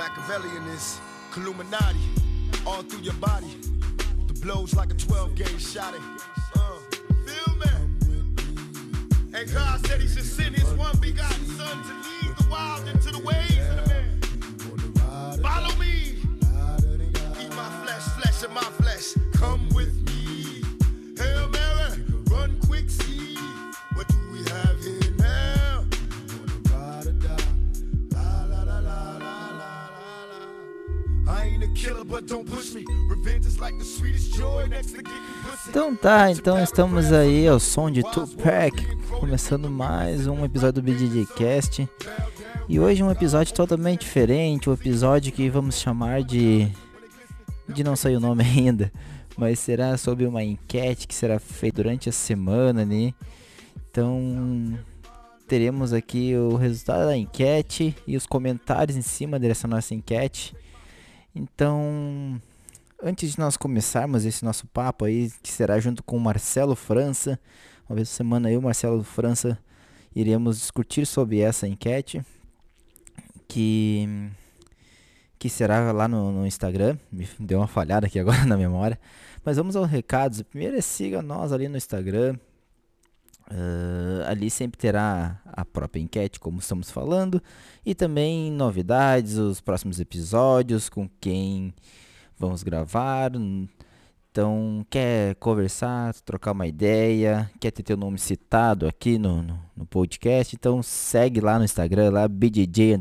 Machiavellian is Illuminati all through your body. The blows like a 12 gauge shot. Uh, feel me? And God said He should send His one begotten Son to lead the wild into the ways of the man. Follow me. Eat my flesh, flesh of my flesh. Come with me. Então tá, então estamos aí ao som de Tupac, começando mais um episódio do BDJ Cast. E hoje um episódio totalmente diferente, um episódio que vamos chamar de de não sei o nome ainda, mas será sobre uma enquete que será feita durante a semana, né? Então teremos aqui o resultado da enquete e os comentários em cima dessa nossa enquete. Então, antes de nós começarmos esse nosso papo aí, que será junto com o Marcelo França, uma vez por semana eu e o Marcelo França iremos discutir sobre essa enquete, que, que será lá no, no Instagram, me deu uma falhada aqui agora na memória, mas vamos aos recados, primeiro é siga nós ali no Instagram, Uh, ali sempre terá a própria enquete, como estamos falando, e também novidades, os próximos episódios, com quem vamos gravar. Então, quer conversar, trocar uma ideia, quer ter teu nome citado aqui no, no, no podcast, então segue lá no Instagram, lá BJJ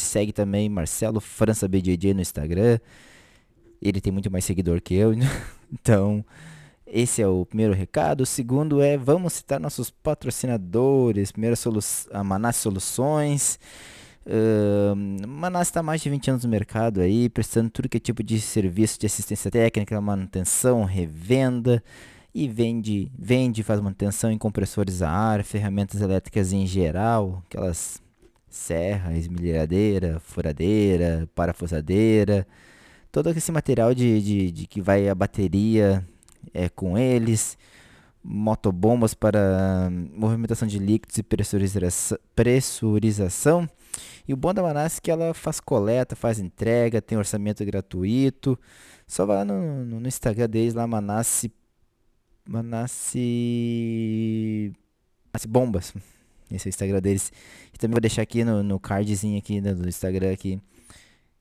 segue também Marcelo França BJJ no Instagram. Ele tem muito mais seguidor que eu, então esse é o primeiro recado. O segundo é vamos citar nossos patrocinadores. Primeiro a Manasse Soluções. Uh, Manasse está há mais de 20 anos no mercado aí, prestando tudo que é tipo de serviço de assistência técnica, manutenção, revenda e vende, vende, faz manutenção em compressores a ar, ferramentas elétricas em geral, aquelas serra, esmilhadeira, furadeira, parafusadeira, todo esse material de, de, de que vai a bateria é, com eles, motobombas para movimentação de líquidos e pressuriza pressurização. E o bom da Manasse é que ela faz coleta, faz entrega, tem orçamento gratuito. Só vai lá no, no, Instagram deles, lá Manasse, Manasse, Manasse Bombas. Esse é o Instagram deles. E também vou deixar aqui no, no cardzinho aqui né, do Instagram aqui,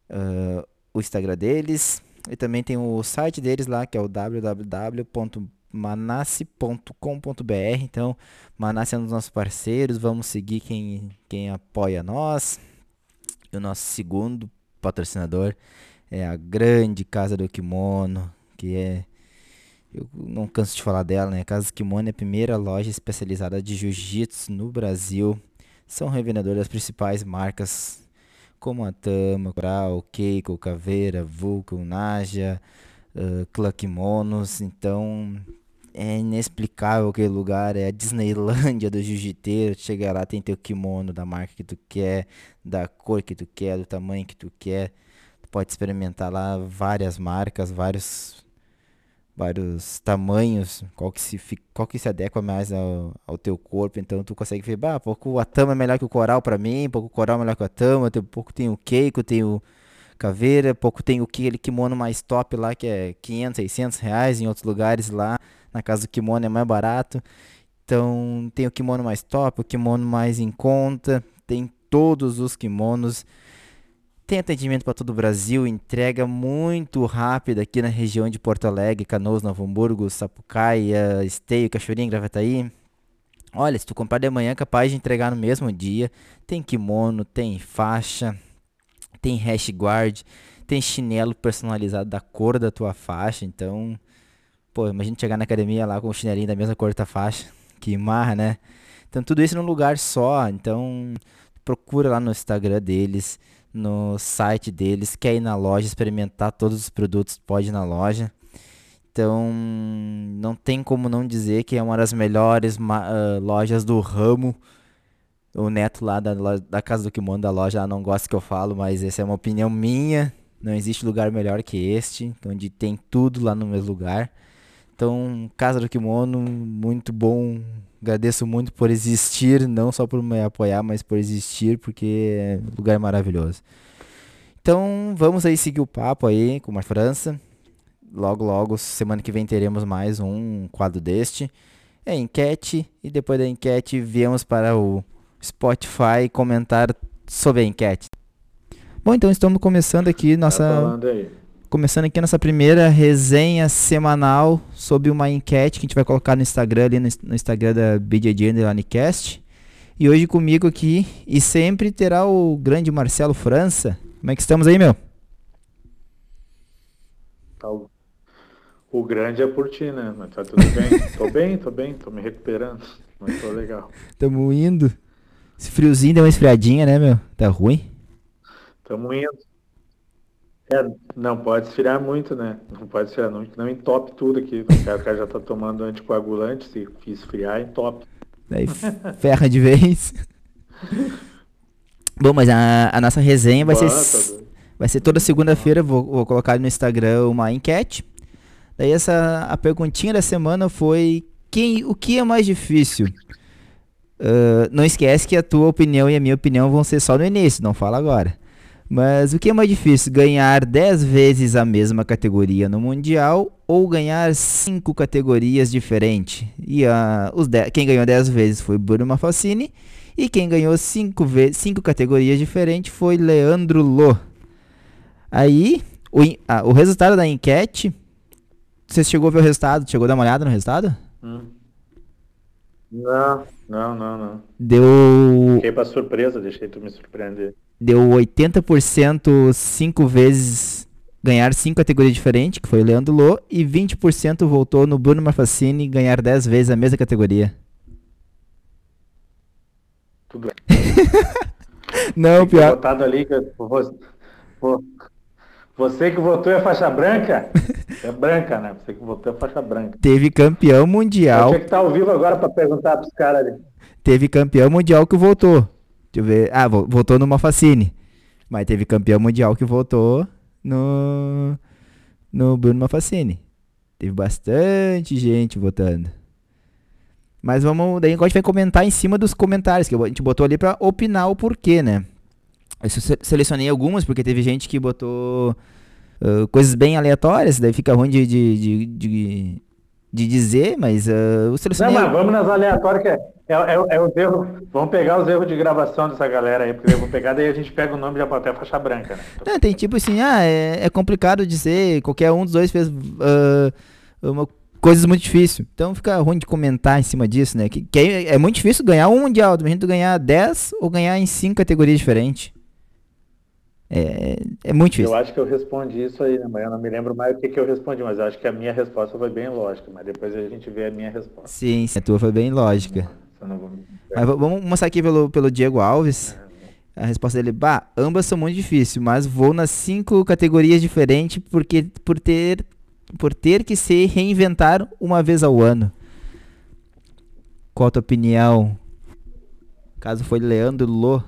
uh, o Instagram deles. E também tem o site deles lá, que é o www.manasse.com.br. Então, Manasse é um dos nossos parceiros. Vamos seguir quem, quem apoia nós. E o nosso segundo patrocinador é a grande Casa do Kimono, que é. Eu não canso de falar dela, né? A Casa Kimono é a primeira loja especializada de jiu-jitsu no Brasil. São revendedores das principais marcas como a Tama, Coral, Keiko, Caveira, Vulcan, Naja, uh, Cluckmonos. Então é inexplicável aquele lugar, é a Disneylândia do jiu-jiteiro. Chega lá, tem teu kimono da marca que tu quer, da cor que tu quer, do tamanho que tu quer. Tu pode experimentar lá várias marcas, vários vários tamanhos, qual que se, qual que se adequa mais ao, ao teu corpo, então tu consegue ver, bah, pouco a tama é melhor que o coral para mim, pouco o coral é melhor que a tama, pouco tem o keiko, tem o caveira, pouco tem o aquele kimono mais top lá, que é 500, 600 reais, em outros lugares lá, na casa do kimono é mais barato, então tem o kimono mais top, o kimono mais em conta, tem todos os kimonos, tem atendimento para todo o Brasil, entrega muito rápida aqui na região de Porto Alegre, Canoas, Novo Hamburgo, Sapucaia, Esteio, Cachoeirinha, Gravataí. Olha, se tu comprar de manhã, é capaz de entregar no mesmo dia. Tem kimono, tem faixa, tem hash guard, tem chinelo personalizado da cor da tua faixa. Então, pô, imagina chegar na academia lá com o chinelinho da mesma cor da tua faixa. Que marra, né? Então, tudo isso num lugar só. Então, procura lá no Instagram deles no site deles, quer ir na loja experimentar todos os produtos, pode ir na loja. Então, não tem como não dizer que é uma das melhores uh, lojas do ramo. O neto lá da, da Casa do Kimono da loja não gosta que eu falo, mas essa é uma opinião minha. Não existe lugar melhor que este, onde tem tudo lá no mesmo lugar. Então, Casa do Kimono, muito bom. Agradeço muito por existir, não só por me apoiar, mas por existir, porque é um lugar maravilhoso. Então vamos aí seguir o papo aí com a França. Logo, logo, semana que vem teremos mais um quadro deste. É enquete e depois da enquete viemos para o Spotify comentar sobre a enquete. Bom, então estamos começando aqui nossa Tá começando aqui nossa primeira resenha semanal sobre uma enquete que a gente vai colocar no Instagram ali no, no Instagram da BJJ Underlinecast. E hoje comigo aqui e sempre terá o grande Marcelo França. Como é que estamos aí, meu? Tá o- O grande é por ti, né? Mas tá tudo bem. tô bem, tô bem, tô me recuperando. Mas tô legal. Tamo indo. Esse friozinho deu uma esfriadinha, né, meu? Tá ruim? Tamo indo. É, não pode esfriar muito, né? Não pode esfriar que não entope tudo aqui. O cara, o cara já tá tomando anticoagulante, se esfriar, entope. Daí ferra de vez. Bom, mas a, a nossa resenha vai ser, Bota, s- doido. vai ser toda segunda-feira. Vou, vou colocar no Instagram uma enquete. Daí essa a perguntinha da semana foi quem, o que é mais difícil? Ah, não esquece que a tua opinião e a minha opinião vão ser só no início, não fala agora. Mas o que é mais difícil? Ganhar 10 vezes a mesma categoria no Mundial ou ganhar 5 categorias diferentes? E ah, os de- quem ganhou 10 vezes foi Bruno Mafacini e quem ganhou 5 cinco categorias diferentes foi Leandro Lô. Aí, o, ah, o resultado da enquete. Você chegou a ver o resultado? Chegou a dar uma olhada no resultado? Hum. Não, não, não, não. Deu, Fiquei pra surpresa, deixei tu me surpreender. deu 80% 5 vezes ganhar 5 categorias diferentes, que foi o Leandro Lô, e 20% voltou no Bruno Mafacini ganhar 10 vezes a mesma categoria. Tudo bem. Não, Fiquei pior. Votado ali, que eu- pô, você que votou é faixa branca? É branca, né? Você que votou é faixa branca. Teve campeão mundial. tinha que estar ao vivo agora pra perguntar pros caras ali. Teve campeão mundial que votou. Deixa eu ver. Ah, vo- votou no Mafacini. Mas teve campeão mundial que votou no. No Bruno Mafacini. Teve bastante gente votando. Mas vamos. Daí a gente vai comentar em cima dos comentários, que a gente botou ali pra opinar o porquê, né? Eu se- selecionei algumas, porque teve gente que botou ah, coisas bem aleatórias, daí fica ruim de, de, de, de, de dizer, mas ah, eu Não, selecionei. mas vamos nas aleatórias, que é, é, é, é os erros. Vamos pegar os erros de gravação dessa galera aí, porque eu vou pegar, daí a gente pega o nome e já bota até faixa branca, né? Não, tem tipo assim, ah, é, é complicado dizer, qualquer um dos dois fez ah, uma, coisas muito difíceis. Então fica ruim de comentar em cima disso, né? Que, que é, é muito difícil ganhar um mundial, imagina tu ganhar 10 ou ganhar em 5 categorias diferentes. É, é muito difícil. Eu acho que eu respondi isso aí, né? Mas eu não me lembro mais o que, que eu respondi, mas eu acho que a minha resposta foi bem lógica, mas depois a gente vê a minha resposta. Sim, sim, a tua foi bem lógica. Vou... Mas vamos começar aqui pelo, pelo Diego Alves. A resposta dele, bah, ambas são muito difíceis, mas vou nas cinco categorias diferentes porque por ter por ter que se reinventar uma vez ao ano. Qual a tua opinião? Caso foi Leandro Lô.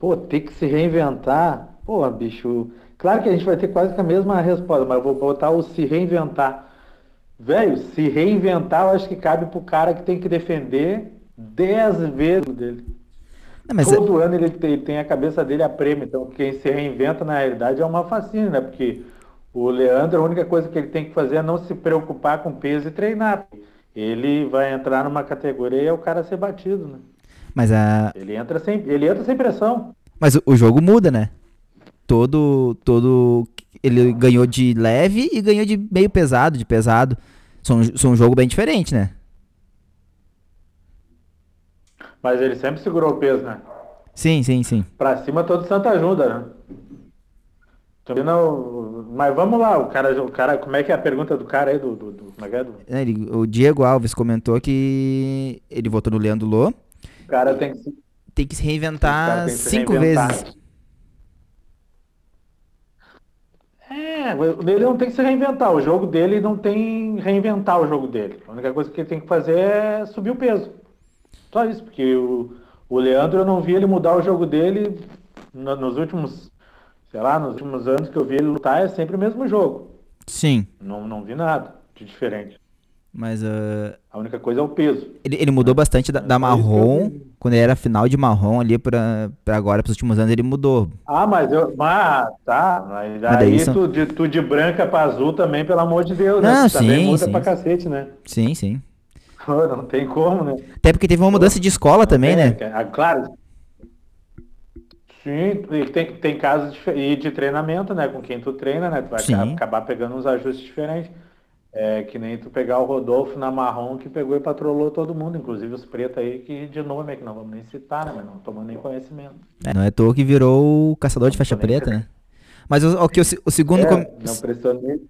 Pô, tem que se reinventar. Pô, bicho. Claro que a gente vai ter quase que a mesma resposta, mas eu vou botar o se reinventar. Velho, se reinventar, eu acho que cabe pro cara que tem que defender 10 vezes o dele. Não, Todo ano ele tem, tem a cabeça dele a prêmio, então quem se reinventa na realidade é uma fascínio, né? Porque o Leandro, a única coisa que ele tem que fazer é não se preocupar com peso e treinar. Ele vai entrar numa categoria e é o cara ser batido, né? Mas a Ele entra sem, ele entra sem pressão. mas o, o jogo muda, né? Todo todo ele ganhou de leve e ganhou de meio pesado, de pesado. São, são um jogo bem diferente, né? Mas ele sempre segurou o peso, né? Sim, sim, sim. Pra cima todo santo ajuda, né? Não- Mas vamos lá, o cara, o cara, como é que é a pergunta do cara aí do, do, do- é é? Do- É, ele- o Diego Alves comentou que ele votou no Leandro Lô. Cara tem que se, Tem que se reinventar que se cinco reinventar. vezes. É, ele não tem que se reinventar. O jogo dele não tem reinventar o jogo dele. A única coisa que ele tem que fazer é subir o peso. Só isso, porque o, o Leandro eu não vi ele mudar o jogo dele no- nos últimos, sei lá, nos últimos anos que eu vi ele lutar, é sempre o mesmo jogo. Sim. Não, não vi nada de diferente. Mas uh, A única coisa é o peso. ele, ele mudou bastante da, da que eu marrom, quando ele era final de marrom ali pra, pra agora, pros últimos anos, ele mudou. Ah, mas eu. Ah, tá. Mas Mas aí são- tu, de, tu de branca pra azul também, pelo amor de Deus, né? Não, Tu também sim, muda sim. pra cacete, né? Sim, sim. Pô, Não tem como, né? Até porque teve uma mudança de escola também, É, né? que- ah, claro. Sim, tem, tem casos de, de treinamento, né? Com quem tu treina, né? Tu vai Sim. acabar pegando uns ajustes diferentes. É que nem tu pegar o Rodolfo na marrom que pegou e patrolou todo mundo, inclusive os pretos aí, que de nome é que não vamos nem citar, né? Mas não tomando nem conhecimento. É, não é toa que virou o caçador de faixa preta, né? Mas o, que o, o segundo É, com- não nem.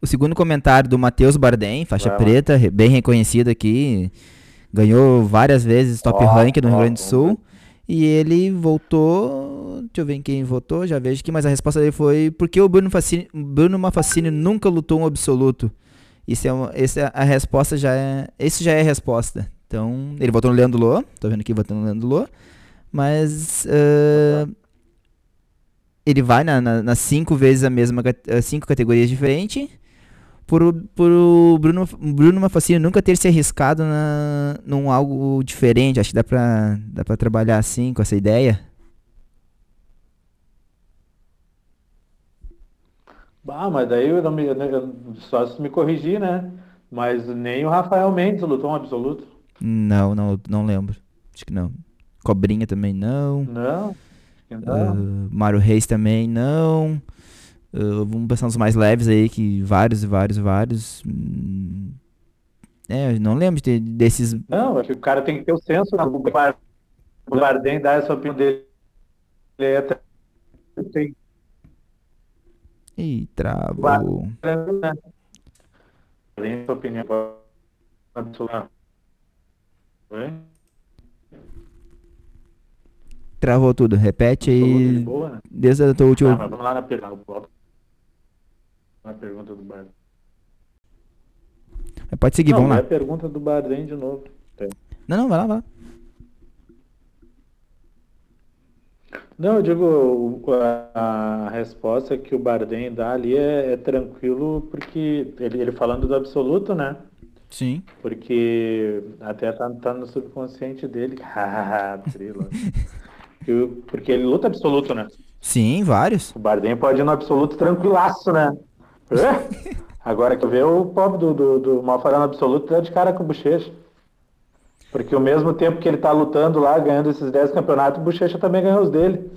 o segundo comentário do Matheus Bardem, faixa Vai preta, re- bem reconhecido aqui, ganhou várias vezes top Ó, rank no Rio Grande do Sul. E ele voltou. Deixa eu ver em quem votou, já vejo aqui, mas a resposta dele foi porque o Bruno, Facini, Bruno Mafacini nunca lutou um absoluto. Isso é uma, essa é a resposta já é. Esse já é a resposta. Então, ele votou no Leandro Lô, tô vendo aqui votando no Leandro Lô. Mas ah, ele vai na, na- nas cinco vezes a mesma as cinco categorias diferentes. Por, o- por o Bruno, Bruno Mafacini nunca ter se arriscado na, num algo diferente. Acho que dá pra, dá pra trabalhar assim, com essa ideia. Ah, mas daí eu não me, eu- só se me corrigir, né? Mas nem o Rafael Mendes lutou um absoluto. Não, não, não lembro. Acho que não. Cobrinha também não. Não. não. Ah, Mário Reis também não. Ah, vamos pensar nos mais leves aí, que vários e vários, vários. Hum, É, eu não lembro de ter- desses. Não, acho que o cara tem que ter o senso. né? O Bar- o Bardem dá essa opinião dele. Ele é tem, Ih, travou. né? Opinião. Oi? Travou tudo. Repete aí. né? Desde a tua última. Ah, vamos lá na pergunta. Na pergunta do Bardem. Pode seguir, Não, vamos é lá. a pergunta do Bardem de novo. Não, não, vai lá, vai lá. Não, eu digo, a, a resposta que o Bardem dá ali é, é tranquilo, porque ele, ele falando do absoluto, né? Sim. Porque até tá, tá no subconsciente dele. Porque ele luta absoluto, né? Sim, vários. O Bardem pode ir no absoluto tranquilaço, né? É? Agora que vê o pobre do, do, do Malfarano absoluto tá de cara com o Bochecha. Porque ao mesmo tempo que ele tá lutando lá, ganhando esses 10 campeonatos, o Bochecha também ganhou os dele.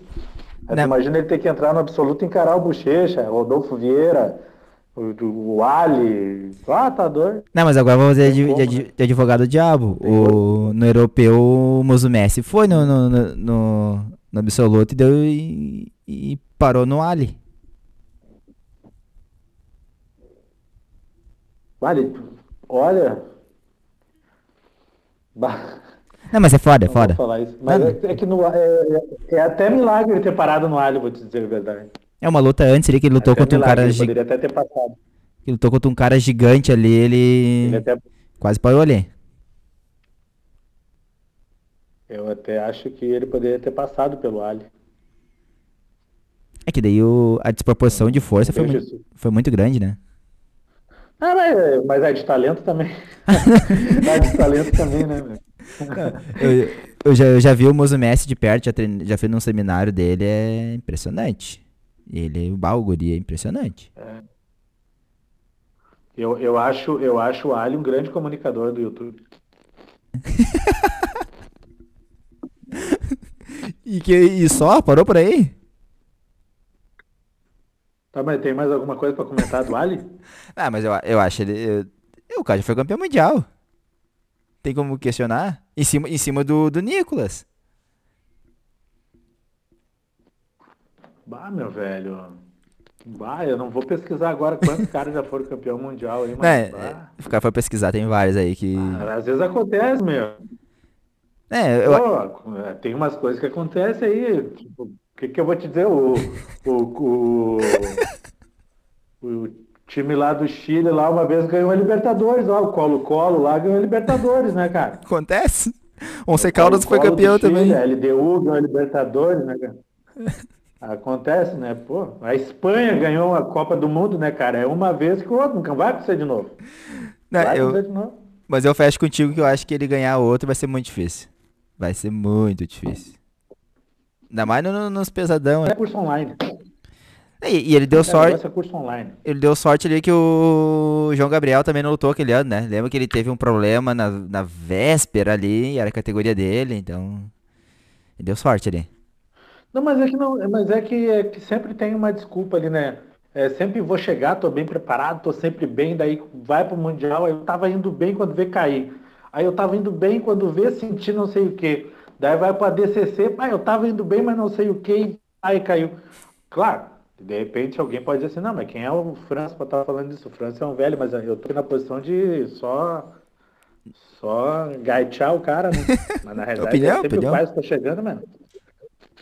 Aí Né? imagina ele ter que entrar no absoluto e encarar o Bochecha, Rodolfo Vieira, o, o Ali. Ah, tá doido. Não, mas agora vamos fazer de, de, como, de- de advogado do diabo. O, no europeu, o Mozumessi foi no, no, no, no, no absoluto e, deu, e, e parou no Ali. Vale, olha. Bah, Não, mas é foda, é não vou foda. falar isso. Mas Não, é, é que no, é, é- até milagre ele ter parado no Ali, vou te dizer a verdade. É uma luta antes ali que ele lutou Até contra um milagre, cara ele gi- poderia até ter passado. que lutou contra um cara gigante ali, ele, Ele até, quase parou ali. eu até acho que ele poderia ter passado pelo Ali. É que daí o, a desproporção de força foi, foi muito grande, né? Ah, mas, mas é de talento também. é de talento também, né? meu? Eu, eu, já, eu já vi o Mozumessi de perto, já, treine, já fui num seminário dele, é impressionante. Ele, o Balguri é impressionante. Eu, eu, acho, eu acho o Ali um grande comunicador do YouTube. E, que, e só? Parou por aí? Tá, mas tem mais alguma coisa pra comentar do Ali? Ah, mas eu, eu acho ele. eu- o cara já foi campeão mundial. Tem como questionar? Em cima, em cima do, do Nicolas. Bah, meu velho. Bah, eu não vou pesquisar agora quantos caras já foram campeão mundial aí, mas. É, bah, o cara foi pesquisar, tem vários aí que. às vezes acontece, meu. É, eu, Pô, é, tem umas coisas que acontecem aí. Tipo, o que, que eu vou te dizer? O, o, o, o time lá do Chile lá uma vez ganhou a Libertadores, ó, o Colo-Colo lá ganhou a Libertadores, né, cara? acontece. Once Caldas foi campeão também. A LDU ganhou a Libertadores, né, cara? Acontece, né? Pô, a Espanha ganhou a Copa do Mundo, né, cara? É uma vez que o outro, nunca vai acontecer de novo. Não, Vai eu- de novo. mas eu fecho contigo que eu acho que ele ganhar outro vai ser muito difícil. Vai ser muito difícil. Ainda mais no- no- nos pesadão. né? É curso online. E, e ele deu É, sorte. é curso online. Ele deu sorte ali que o João Gabriel também não lutou aquele ano, né? Lembra que ele teve um problema na, na véspera ali, era a categoria dele, então. Ele deu sorte ali. Não, mas é que não, mas é que, é que sempre tem uma desculpa ali, né? É, sempre vou chegar, tô bem preparado, tô sempre bem, daí vai pro Mundial, aí eu tava indo bem quando vê cair. Aí eu tava indo bem quando vê sentir não sei o quê. Daí vai pra DCC, ah, eu tava indo bem, mas não sei o quê, e aí caiu. Claro, de repente alguém pode dizer assim, não, mas quem é o França pra estar falando disso? O França é um velho, mas eu tô na posição de só só gaitear o cara, né? Mas na realidade Opinião, é sempre opinião. o que tá chegando, mano.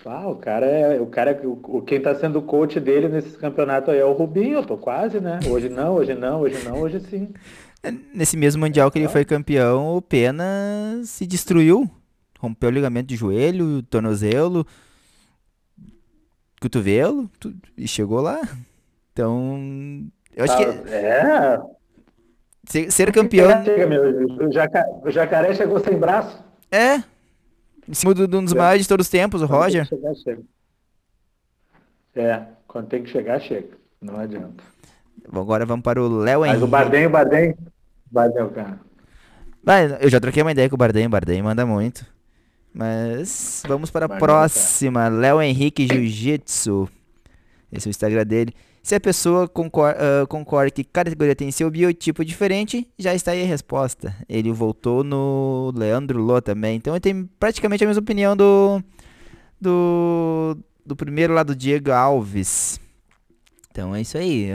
Ah, o cara é. O cara é- o, quem tá sendo o coach dele nesses campeonatos aí é o Rubinho, eu tô quase, né? Hoje não, hoje não, hoje não, hoje sim. Nesse mesmo Mundial que ele foi campeão, o Pena se destruiu. Rompeu o ligamento de joelho, tornozelo, cotovelo, tu- e chegou lá. Então. Eu acho que É. ser, ser campeão. Chega, meu. O, jaca- o jacaré chegou sem braço. É. Em cima do- de um dos maiores de todos os tempos, o Roger. Quando tem que chegar, chega. É, quando tem que chegar, chega. Não adianta. Agora vamos para o Léo Mas o Henrique. Bardem, o Bardem. o Bardem, é o cara. Vai, eu já troquei uma ideia com o Bardem, Bardem manda muito. Mas vamos para a próxima. Léo Henrique Jiu-Jitsu. Esse é o Instagram dele. Se a pessoa concor- ah, concorda que cada categoria tem seu biotipo diferente, já está aí a resposta. Ele voltou no Leandro Lô também. Então ele tem praticamente a mesma opinião do. Do. Do primeiro lá do Diego Alves. Então é isso aí.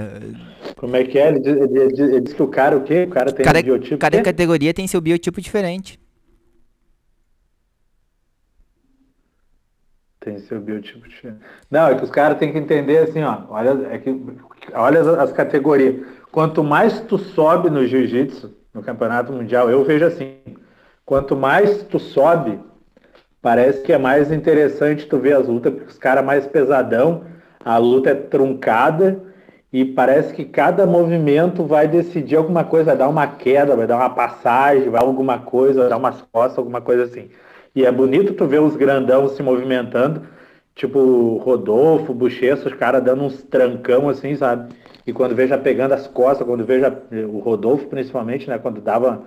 Como é que é? Ele diz, ele diz- ele diz que o cara, o quê? O cara tem Cada, um biotipo. cada quê? categoria tem seu biotipo diferente. Tem seu biotipo. Não, é que os caras têm que entender assim, ó. Olha, é que, olha as, as categorias. Quanto mais tu sobe no jiu-jitsu, no campeonato mundial, eu vejo assim. Quanto mais tu sobe, parece que é mais interessante tu ver as lutas, porque os caras mais pesadão, a luta é truncada e parece que cada movimento vai decidir alguma coisa, vai dar uma queda, vai dar uma passagem, vai alguma coisa, vai dar umas costas, alguma coisa assim. E é bonito tu ver os grandão se movimentando, tipo Rodolfo, Bochecha, os caras dando uns trancão assim, sabe? E quando veja pegando as costas, quando veja o Rodolfo principalmente, né? Quando dava,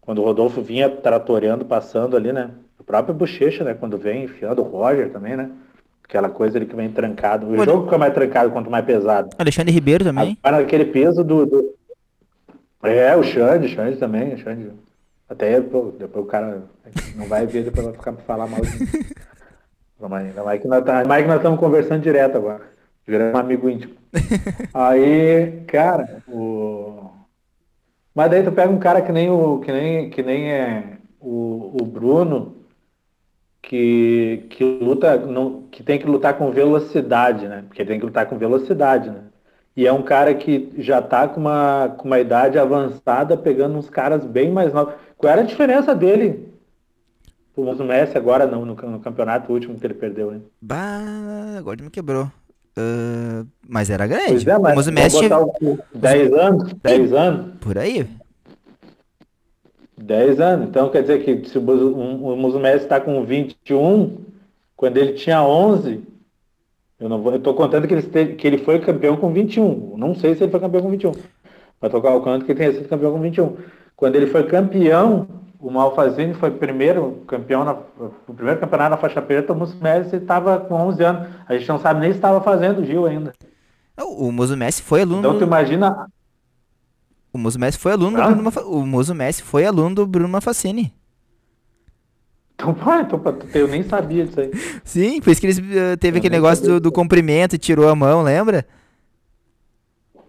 quando o Rodolfo vinha tratoreando, passando ali, né? O próprio Bochecha, né? Quando vem enfiando o Roger também, né? Aquela coisa ali que vem trancado. O Olha- jogo fica mais trancado quanto mais pesado. Alexandre Ribeiro também. Agora aquele peso do, do- É, o Xande, o Xande também, o Xande. Até pô, depois o cara não vai ver, depois vai ficar pra falar mal de mim. Ainda mais que nós tá- ainda mais que nós estamos conversando direto agora. Virando um amigo íntimo. Aí, cara, o. Mas daí tu pega um cara que nem o. que nem, que nem é o, o Bruno, que, que luta, não, que tem que lutar com velocidade, né? Porque tem que lutar com velocidade, né? E é um cara que já tá com uma, com uma idade avançada, pegando uns caras bem mais novos. Qual era a diferença dele? O Messi agora no, no, no campeonato último que ele perdeu, né? Bah, agora me quebrou. Ah, mas era Pois grande. é, o mas Mosumeste vou botar o 10 anos, 10 anos, por aí. 10 anos. Então quer dizer que se o, um- o Musumeci está com 21, quando ele tinha 11, eu não vou, eu tô contando que ele, esteve- que ele foi campeão com 21. Não sei se ele foi campeão com 21. Mas tô calculando que ele tenha sido campeão com 21. Quando ele foi campeão, o Malfazini foi primeiro campeão na, o primeiro campeonato na faixa preta, o Musumeci estava com 11 anos. A gente não sabe nem se estava fazendo o Gil ainda. O Mosumeste foi aluno. Então tu imagina O Mosumeste foi aluno do Hã? Bruno. O Mosumeste foi aluno do Bruno Mafacini. Então, então, eu nem sabia disso aí. Sim, por isso que eles eh, teve Eu aquele negócio do, do comprimento e tirou a mão, lembra?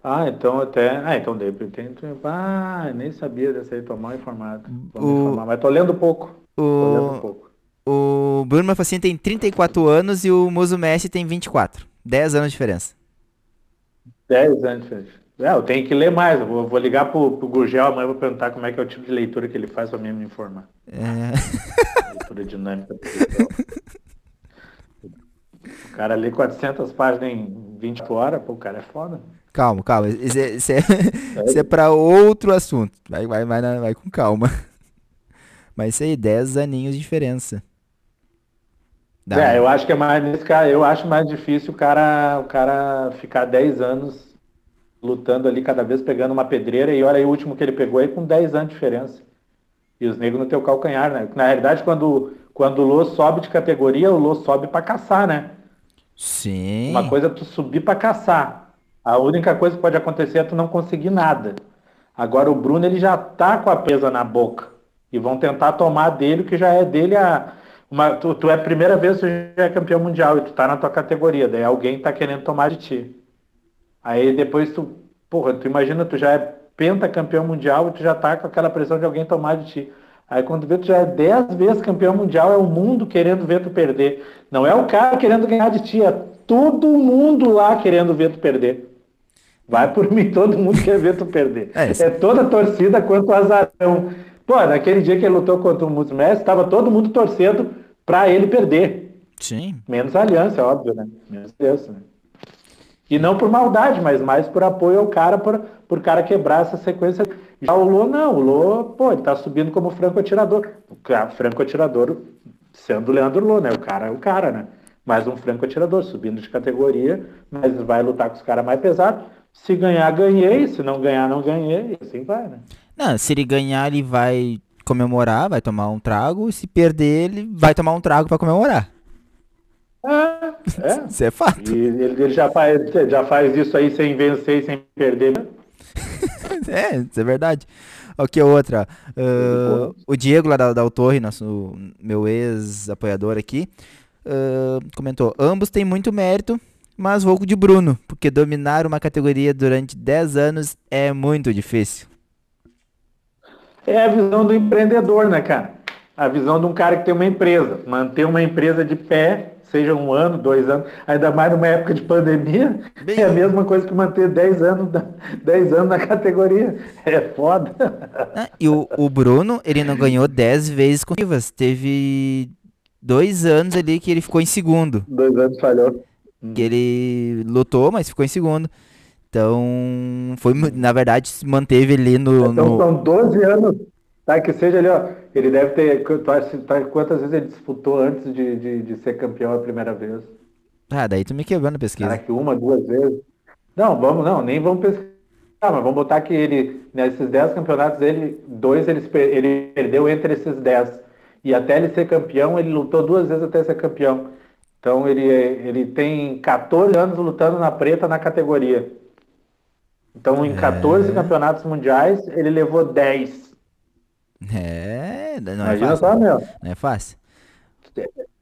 Ah, então até. Ah, então de repente. Ah, nem sabia dessa aí, tô mal informado. Vou me O- informar, mas tô lendo pouco. Tô lendo O, pouco. o Bruno Mafacini tem 34 anos e o Mosumeste tem 24. 10 anos de diferença. 10 anos. fez. É, eu tenho que ler mais. Eu vou, vou ligar pro, pro Gurgel amanhã vou perguntar como é que é o tipo de leitura que ele faz pra mim me informar. É... Leitura dinâmica. Cara lê 400 páginas em 24 horas, pô, o cara é foda. Calma, calma. Isso é, isso é, é pra outro assunto. Vai, vai, vai, vai com calma. Mas isso aí, 10 aninhos de diferença. Dá. É, eu acho que é mais nesse cara, eu acho mais difícil o cara, o cara ficar 10 anos lutando ali, cada vez pegando uma pedreira, e olha aí o último que ele pegou aí com 10 anos de diferença. E os negros no teu calcanhar, né? Na realidade, quando, quando o Lô sobe de categoria, o Lô sobe pra caçar, né? Sim. Uma coisa é tu subir pra caçar. A única coisa que pode acontecer é tu não conseguir nada. Agora o Bruno ele já tá com a presa na boca. E vão tentar tomar dele que já é dele a. Uma, tu, tu é a primeira vez que tu já é campeão mundial e tu tá na tua categoria, daí alguém tá querendo tomar de ti. Aí depois tu, porra, tu imagina, tu já é pentacampeão mundial e tu já tá com aquela pressão de alguém tomar de ti. Aí quando vê, tu já é 10 vezes campeão mundial, é o mundo querendo ver tu perder. Não é o cara querendo ganhar de ti, é todo mundo lá querendo ver tu perder. Vai por mim, todo mundo quer ver tu perder. É, É, toda a torcida quanto o azarão. Pô, naquele dia que ele lutou contra o Mus Messi, tava todo mundo torcendo pra ele perder. Sim. Menos a aliança, óbvio, né? Menos aliança, né? E não por maldade, mas mais por apoio ao cara, por, por cara quebrar essa sequência. Já o Lô, não. O Lô, pô, ele tá subindo como franco atirador. O franco atirador sendo o Leandro Lô, né? O cara é o cara, né? Mais um franco atirador, subindo de categoria, mas vai lutar com os caras mais pesados. Se ganhar, ganhei. Se não ganhar, não ganhei. E assim vai, né? Não, se ele ganhar, ele vai comemorar, vai tomar um trago. Se perder, ele vai tomar um trago pra comemorar. É, é. Isso é fato. E ele, já, faz, já faz isso aí sem vencer e sem perder. É, isso é verdade. Ok, outra. ah, o Diego lá da, da Torre, nosso meu ex-apoiador aqui, ah, comentou: ambos têm muito mérito, mas vou o de Bruno, porque dominar uma categoria durante 10 anos é muito difícil. É a visão do empreendedor, né, cara? A visão de um cara que tem uma empresa. Manter uma empresa de pé, seja um ano, dois anos, ainda mais numa época de pandemia, Bem- é a mesma coisa que manter 10 anos, na- 10 anos na categoria. É foda. Ah, e o, o Bruno, ele não ganhou 10 vezes consecutivas. Teve dois anos ali que ele ficou em segundo. dois anos falhou. Que ele lutou, mas ficou em segundo. Então, foi, na verdade, se manteve ali no. Então no- são 12 anos. Tá, que seja ali, ó. Ele deve ter. tu acha- tá, Quantas vezes ele disputou antes de, de, de ser campeão a primeira vez? Ah, daí tu me quebrou na pesquisa. Será que uma, duas vezes? Não, vamos, não, nem vamos pesquisar, mas vamos botar que ele, nesses 10 campeonatos, ele, dois ele, ele perdeu entre esses 10. E até ele ser campeão, ele lutou duas vezes até ser campeão. Então ele, ele tem 14 anos lutando na preta na categoria. Então em 14 campeonatos mundiais, ele levou 10. É, não é Imagina fácil. só, meu. Não é fácil.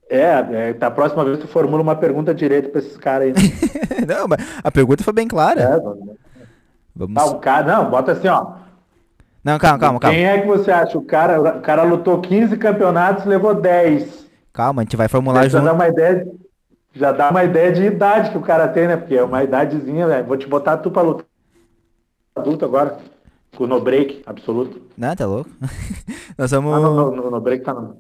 É, é, da próxima vez tu formula uma pergunta direito pra esses caras aí. não, mas a pergunta foi bem clara. É, Vamos... ah, cara, não, bota assim, ó. Não, calma, calma, calma. Quem é que você acha? O cara, o cara lutou 15 campeonatos, levou 10. Calma, a gente vai formular já dá junto. uma ideia, já dá uma ideia de idade que o cara tem, né? Porque é uma idadezinha, velho. Vou te botar tu pra lutar adulto agora. O no break absoluto. Não, tá louco? Nós vamos. Ah, no, no, no break tá no.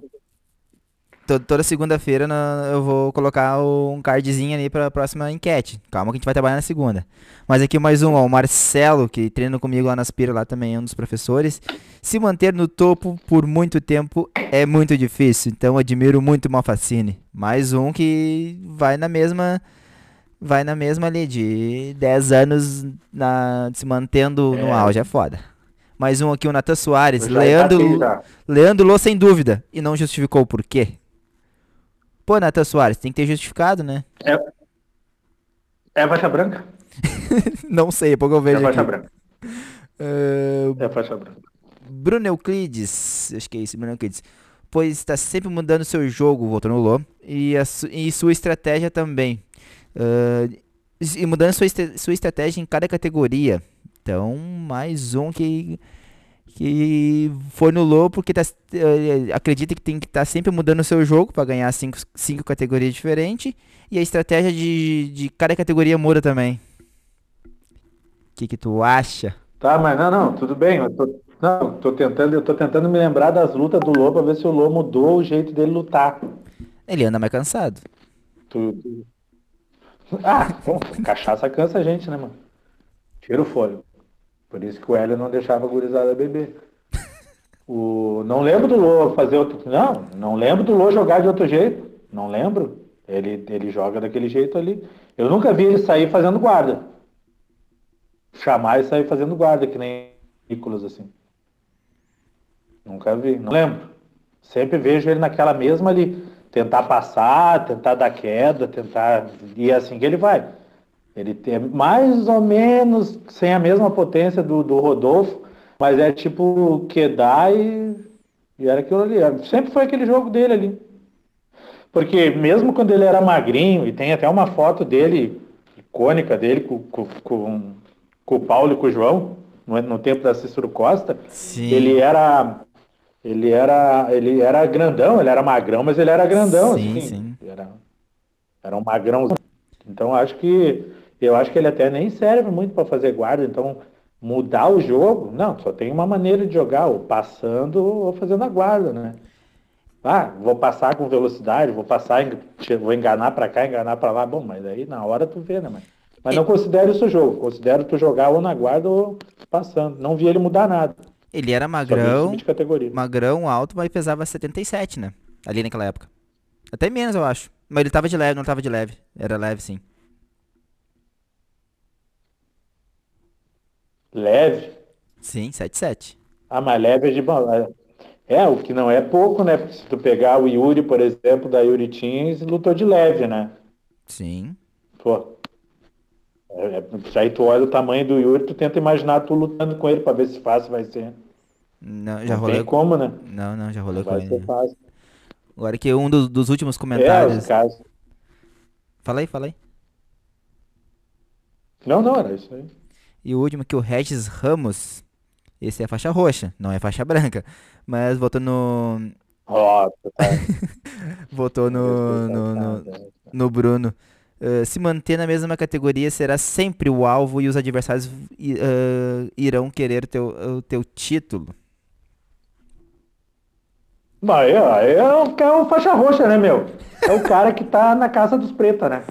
to- Toda segunda-feira eu vou colocar um cardzinho ali pra próxima enquete. Calma que a gente vai trabalhar na segunda. Mas aqui mais um, ó, o Marcelo, que treina comigo lá na Aspira, lá também é um dos professores. Se manter no topo por muito tempo é muito difícil, então admiro muito o Malfacine. Mais um que vai na mesma vai na mesma ali de 10 anos na, se mantendo no É. auge, é foda. Mais um aqui, o Natan Soares, já Leandro. Leandro Lô sem dúvida. E não justificou o porquê. Pô, Natan Soares, tem que ter justificado, né? É, é faixa branca? não sei, é pouco eu É vejo faixa aqui. branca. Ah, É faixa branca. Bruno Euclides, acho que é isso, Bruno Euclides. Pois está sempre mudando seu jogo, voltou no Lô, e, a e sua estratégia também. Ah, e mudando sua, estra- sua estratégia em cada categoria. Então, mais um que, que foi no Lô porque tá, eh, acredita que tem que estar sempre mudando o seu jogo para ganhar cinco, cinco categorias diferentes. E a estratégia de, de cada categoria muda também. O que, que tu acha? Tá, mas não, não, tudo bem. Eu tô, não, tô tentando, eu tô tentando me lembrar das lutas do Lô pra ver se o Lô mudou o jeito dele lutar. Ele anda mais cansado. Tu- tu- Ah, bom, cachaça cansa a gente, né, mano? Tira o fôlego. Por isso que o Hélio não deixava a gurizada beber. O... Não lembro do Lô fazer outro. Não, não lembro do Lô jogar de outro jeito. Não lembro. Ele, ele joga daquele jeito ali. Eu nunca vi ele sair fazendo guarda. Chamar e sair fazendo guarda, que nem Nicolas, assim. Nunca vi, não lembro. Sempre vejo ele naquela mesma ali, tentar passar, tentar dar queda, tentar. E é assim que ele vai. Ele tem mais ou menos sem a mesma potência do, do Rodolfo, mas é tipo quedar e, e era aquilo ali. Sempre foi aquele jogo dele ali. Porque mesmo quando ele era magrinho, e tem até uma foto dele, icônica dele, com, com, com, com o Paulo e com o João, no, no tempo da Cícero Costa, Sim. ele era. Ele era, ele era grandão, ele era magrão, mas ele era grandão. Sim, assim. sim. Era, era um magrão. Então acho que eu acho que ele até nem serve muito para fazer guarda. Então mudar o jogo, não, só tem uma maneira de jogar, ou passando ou fazendo a guarda, né? Ah, vou passar com velocidade, vou passar, vou enganar para cá, enganar para lá. Bom, mas aí na hora tu vê, né, mãe? Mas não considero isso jogo. Considero tu jogar ou na guarda ou passando. Não vi ele mudar nada. Ele era magrão, magrão, alto, mas pesava 77, né? Ali naquela época. Até menos, eu acho. Mas ele tava de leve, não tava de leve. Era leve, sim. Leve. Sim, 77. Ah, mas leve é de bom. É, o que não é pouco, né? Porque se tu pegar o Yuri, por exemplo, da Yuri Teams, lutou de leve, né? Sim. Pô. É, é, aí tu olha o tamanho do Yuri, tu tenta imaginar tu lutando com ele pra ver se fácil vai ser. Não, já Não rolei. tem como, né? Não, não, já rolei com Vai ele. ser né? fácil. Agora que um dos, dos últimos É, comentários. os casos. Fala aí, fala aí. Não, não, era isso aí. E o último que o Regis Ramos. Esse é faixa roxa, não é faixa branca. Mas votou no. Nossa, cara. Votou no. no, no, no Bruno. Uh, se manter na mesma categoria será sempre o alvo e os adversários uh, irão querer teu, o teu título. Mas é, é, o, é o faixa roxa, né, meu? É o cara que tá na casa dos preta, né?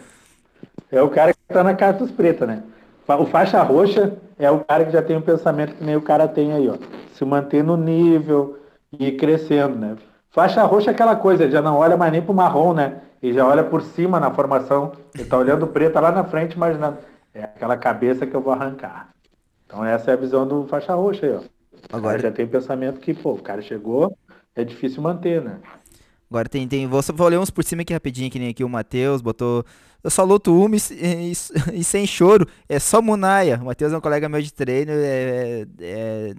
É o cara que tá na casa dos preta, né? O faixa roxa é o cara que já tem um pensamento que nem o cara tem aí, ó. Se manter no nível e crescendo, né? Faixa roxa é aquela coisa, ele já não olha mais nem pro marrom, né? Ele já olha por cima na formação. Ele tá olhando o preto lá na frente, imaginando. É aquela cabeça que eu vou arrancar. Então essa é a visão do faixa roxa aí, ó. Agora já tem pensamento que, pô, o cara chegou, é difícil manter, né? agora tem, tem. Vou, vou ler uns por cima aqui rapidinho, que nem aqui o Matheus botou. Eu só luto uma e, e- e sem choro. É só Munaia. O Matheus é um colega meu de treino. É, é-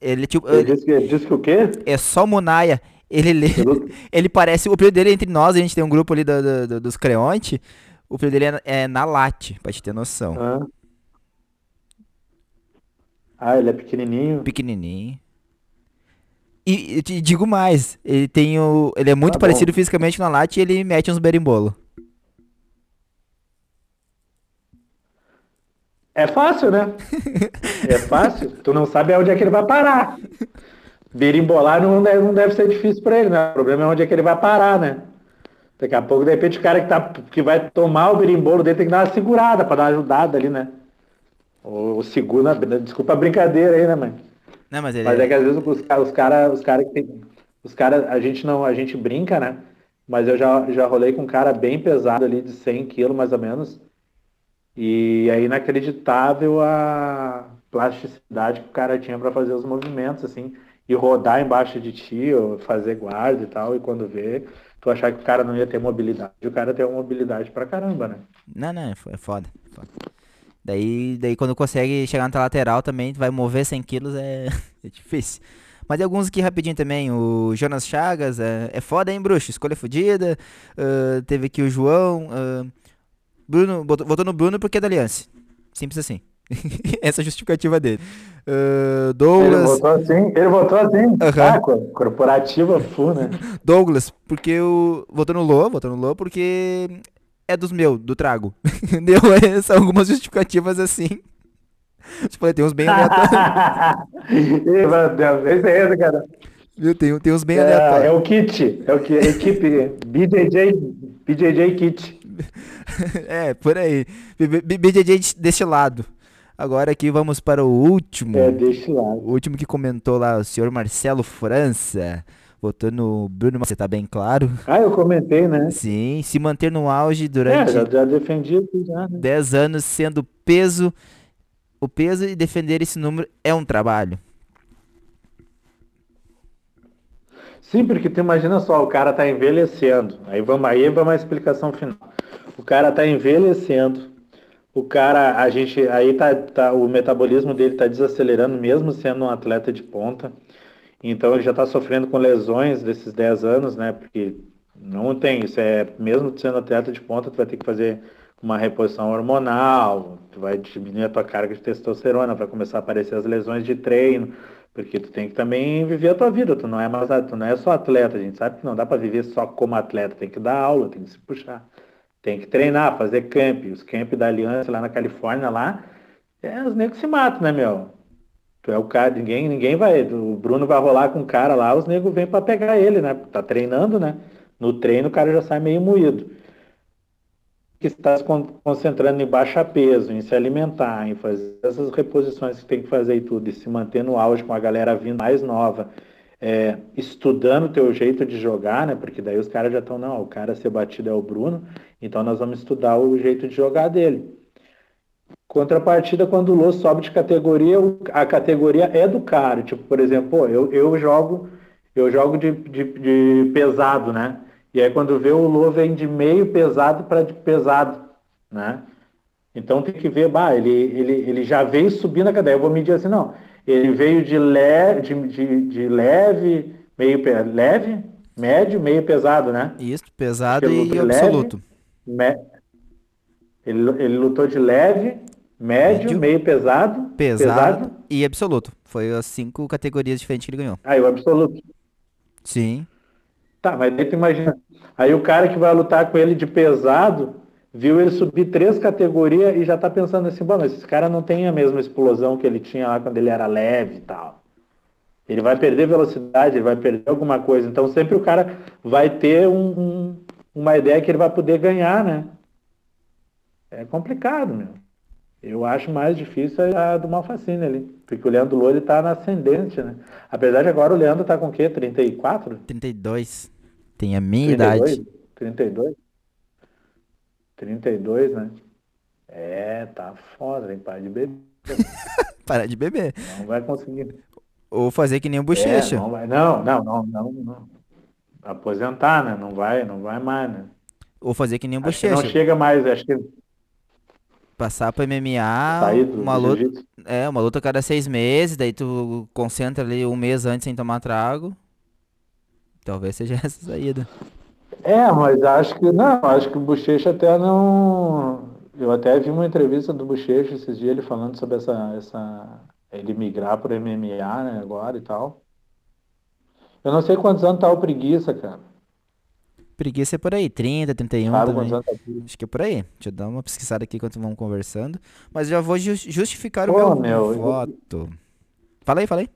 ele, tipo, Ele ele- disse que, ele disse que o quê? é só Munaia. Ele? Ele parece. O apelido dele é entre nós, a gente tem um grupo ali do- do- do- dos Creonte. O apelido dele é, é na Late, pra te ter noção. Ah. Ah, ele é pequenininho. Pequenininho. E te digo mais, ele tem o. Ele é muito Tá bom. parecido fisicamente com a Late e ele mete uns berimbolo. É fácil, né? É fácil. tu não sabe onde é que ele vai parar. Berimbolar não deve, não deve ser difícil pra ele, né? O problema é onde é que ele vai parar, né? Daqui a pouco, de repente, o cara que, tá, que vai tomar o berimbolo dele tem que dar uma segurada pra dar uma ajudada ali, né? O, o segura, desculpa a brincadeira aí, né, mãe? Não, mas ele. Mas é que às vezes os caras, os cara, os cara que tem. Os caras, a gente não, a gente brinca, né? Mas eu já, já rolei com um cara bem pesado ali, de 100 quilos mais ou menos. E é inacreditável a plasticidade que o cara tinha para fazer os movimentos, assim, e rodar embaixo de ti, ou fazer guarda e tal, e quando vê, tu achar que o cara não ia ter mobilidade, o cara tem uma mobilidade pra caramba, né? Não, não, é é foda. é foda. Daí, daí quando consegue chegar na lateral também, tu vai mover 100 quilos, é, é difícil. Mas tem alguns aqui rapidinho também. O Jonas Chagas, é, é foda, hein, bruxo? Escolha fodida. Ah, teve aqui o João. ah, Bruno, botou, votou no Bruno porque é da Aliança. Simples assim. Essa é a justificativa dele. Ele Douglas, votou assim, ele votou assim, Aham. ah, co- corporativa full, né? Douglas, porque o. Votou no Lô, votou no Lô porque é dos meus, do trago. Deu é, são algumas justificativas assim. Tipo, tem uns bem aleatórios. Meu Deus, é esse, cara. Viu? Tem, tem uns bem É, é aleatórios. o kit, é o que, equipe BJJ, BJJ kit. É, por aí. BJJ deste lado. Agora aqui vamos para o último. É, deixa lá. O último que comentou lá, o senhor Marcelo França. Votou no Bruno, você tá bem claro? Ah, eu comentei, né? Sim, se manter no auge É, durante já, já defendi já, né? 10 anos sendo peso. O peso e defender esse número é um trabalho. Sim, porque tu imagina só, o cara tá envelhecendo. Aí vamos aí vamos à explicação final. O cara tá envelhecendo. O cara, a gente, aí tá, tá o metabolismo dele tá desacelerando mesmo sendo um atleta de ponta. Então ele já tá sofrendo com lesões desses 10 anos, né? Porque não tem, isso é, mesmo sendo atleta de ponta, tu vai ter que fazer uma reposição hormonal, tu vai diminuir a tua carga de testosterona, vai começar a aparecer as lesões de treino, porque tu tem que também viver a tua vida, tu não é mais, tu não é só atleta, a gente sabe que não dá para viver só como atleta, tem que dar aula, tem que se puxar, tem que treinar, fazer camp, os camp da Aliança lá na Califórnia lá, é, os negros se matam, né, meu? Tu é o cara, ninguém, ninguém vai, o Bruno vai rolar com o cara lá, os negros vêm para pegar ele, né? Tá treinando, né? No treino o cara já sai meio moído que está se concentrando em baixar peso, em se alimentar, em fazer essas reposições que tem que fazer e tudo, e se manter no auge com a galera vindo mais nova, é, estudando o teu jeito de jogar, né? Porque daí os caras já estão, não, o cara ser batido é o Bruno, então nós vamos estudar o jeito de jogar dele. Contrapartida, quando o Lô sobe de categoria, a categoria é do cara. Tipo, por exemplo, pô, eu, eu jogo, eu jogo de, de, de pesado, né? E aí quando vê o Lô vem de meio pesado para de pesado, né? Então tem que ver, bah, ele, ele, ele já veio subindo a cadeia. Eu vou medir assim, não. Ele veio de, le, de, de, de leve, meio leve, médio, meio pesado, né? Isso, pesado e leve, absoluto. Me, ele, ele lutou de leve, médio, médio meio pesado, pesado, pesado e absoluto. Foi as cinco categorias diferentes que ele ganhou. E o absoluto. Sim. Tá, mas daí tu imagina. Aí o cara que vai lutar com ele de pesado, viu ele subir três categorias e já tá pensando assim, bom, mas esse cara não tem a mesma explosão que ele tinha lá quando ele era leve e tal. Ele vai perder velocidade, ele vai perder alguma coisa. Então sempre o cara vai ter um, um, uma ideia que ele vai poder ganhar, né? É complicado, meu. Eu acho mais difícil a do Malfacine ali. Porque o Leandro Louro tá na ascendente, né? Apesar de agora o Leandro tá com o quê? 34? 32. Tem a minha 32? idade. 32? 32, né? É, tá foda, hein? Para de beber. Para de beber. Não vai conseguir. Ou fazer que nem o Bochecha. É, não, vai, não, não, não, não, não. Aposentar, né? Não vai, não vai mais, né? Ou fazer que nem o acho Bochecha. Não chega mais, acho que passar pro MMA, uma luta, é, uma luta a cada seis meses, daí tu concentra ali um mês antes sem tomar trago. Talvez seja essa saída. É, mas acho que não, acho que o Bochecha até não. Eu até vi uma entrevista do Bochecha esses dias ele falando sobre essa, essa ele migrar pro MMA, né, agora e tal. Eu não sei quantos anos tá o preguiça, cara. Preguiça é por aí, 30, 31 Sabe também. anos tá Acho que é por aí. Deixa eu dar uma pesquisada aqui enquanto vamos conversando. Mas já vou ju- justificar o Pô, meu, meu, eu- voto. Fala aí, fala aí.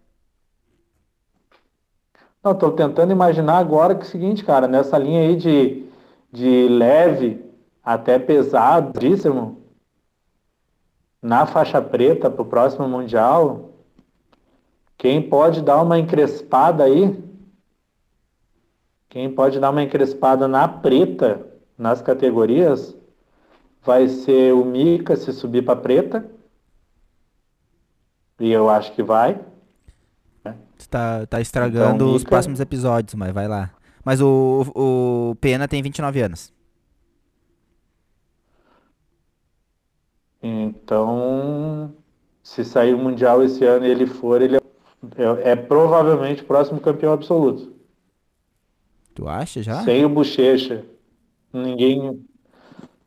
Não, tô tentando imaginar agora que é o seguinte, cara, nessa linha aí de, de leve até pesadíssimo, na faixa preta pro próximo Mundial, quem pode dar uma encrespada aí? Quem pode dar uma encrespada na preta, nas categorias, vai ser o Mika se subir para preta. E eu acho que vai. Tu tá, tá estragando Então, os Mika- próximos episódios, mas vai lá. Mas o, o Pena tem 29 anos. Então, se sair o Mundial esse ano e ele for, ele é, é- é provavelmente o próximo campeão absoluto. Tu acha já? Sem o Bochecha. Ninguém,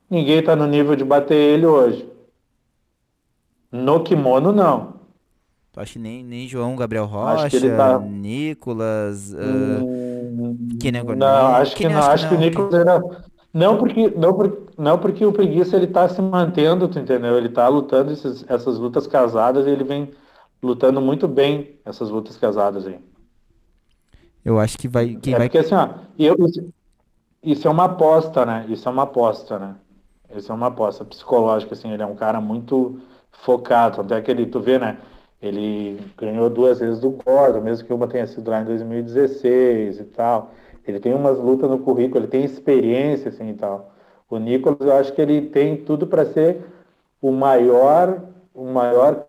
ninguém tá no nível de bater ele hoje. No kimono, não. Tu acha que nem, nem João Gabriel Acho Rocha, que tá- Nicolas. ah, Hum, que nem- não, acho que que não. acho que Acho que o não. Nicolas era... Não porque, não, por, não porque o preguiça ele tá se mantendo, tu entendeu? Ele tá lutando esses- essas lutas casadas e ele vem lutando muito bem essas lutas casadas aí. eu acho que vai. Quem é vai. porque assim, ó, eu, isso, isso é uma aposta, né? Isso é uma aposta, né? Isso é uma aposta psicológica, assim, ele é um cara muito focado. Até que ele, tu vê, né? Ele ganhou duas vezes do Gordon, mesmo que uma tenha sido lá em 2016 e tal. Ele tem umas lutas no currículo, ele tem experiência assim e tal. O Nicolas, eu acho que ele tem tudo para ser o maior, o maior,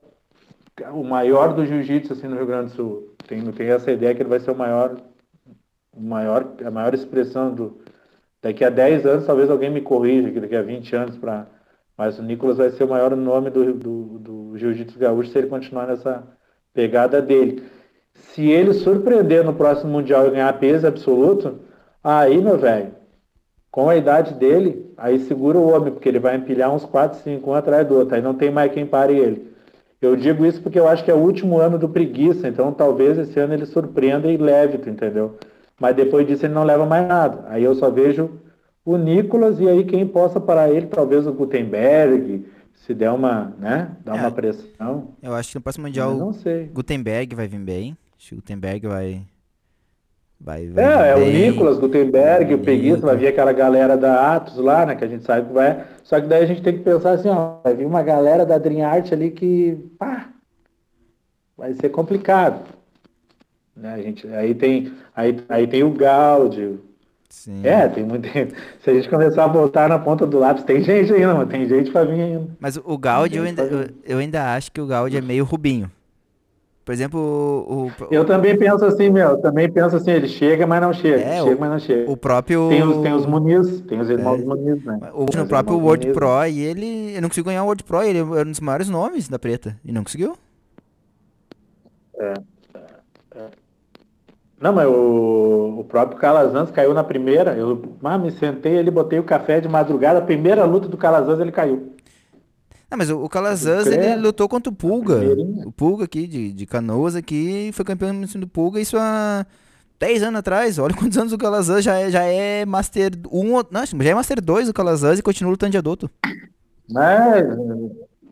o maior do jiu-jitsu assim no Rio Grande do Sul. Tem, tem essa ideia que ele vai ser o maior, o maior, a maior expressão do. Daqui a 10 anos, talvez alguém me corrija, que daqui a 20 anos para mas o Nicolas vai ser o maior nome do, do, do Jiu-Jitsu Gaúcho se ele continuar nessa pegada dele. Se ele surpreender no próximo Mundial e ganhar peso absoluto, aí, meu velho, com a idade dele, aí segura o homem, porque ele vai empilhar uns 4, 5, um atrás do outro. Aí não tem mais quem pare ele. Eu digo isso porque eu acho que é o último ano do preguiça, então talvez esse ano ele surpreenda e leve, entendeu? Mas depois disso ele não leva mais nada. Aí eu só vejo o Nicolas e aí quem possa parar ele, talvez o Gutenberg, se der uma, né, dar é, uma pressão. Eu acho que no próximo mundial não sei. Gutenberg vai vir bem. Acho que o Gutenberg vai vai, vai É, é o Nicolas, Gutenberg, o Peguista, vai vir aquela galera da Atos lá, né, que a gente sabe que vai. Só que daí a gente tem que pensar assim, ó, vai vir uma galera da Dream Art ali que, pá, vai ser complicado. Né, gente, aí tem aí, aí tem o Gaudio, Sim. É, tem muito. Se a gente começar a botar na ponta do lápis, tem gente ainda, mas tem gente pra vir ainda. Mas o Gaudi, eu ainda, eu, eu, ainda acho que o Gaudi é meio Rubinho. Por exemplo, o, o, Eu também penso assim, meu. Também penso assim, ele chega, mas não chega. É, chega, o, mas não chega. O próprio. Tem os, tem os Muniz, tem os irmãos é, Muniz, né? O, no próprio World Muniz. Pro, e ele, ele não conseguiu ganhar o World Pro, ele era um dos maiores nomes da preta. E não conseguiu. É. Não, mas o, o próprio Calazans caiu na primeira. Eu ah, me sentei ali, botei o café de madrugada. A primeira luta do Calazans ele caiu. Não, mas o, o Calazans ele lutou contra o Pulga. O Pulga aqui, de, de Canoas aqui, foi campeão do Pulga, isso há 10 anos atrás. Olha quantos anos o Calazans já é, já é Master 1, não, já é Master 2 o Calazans e continua lutando de adulto. Mas,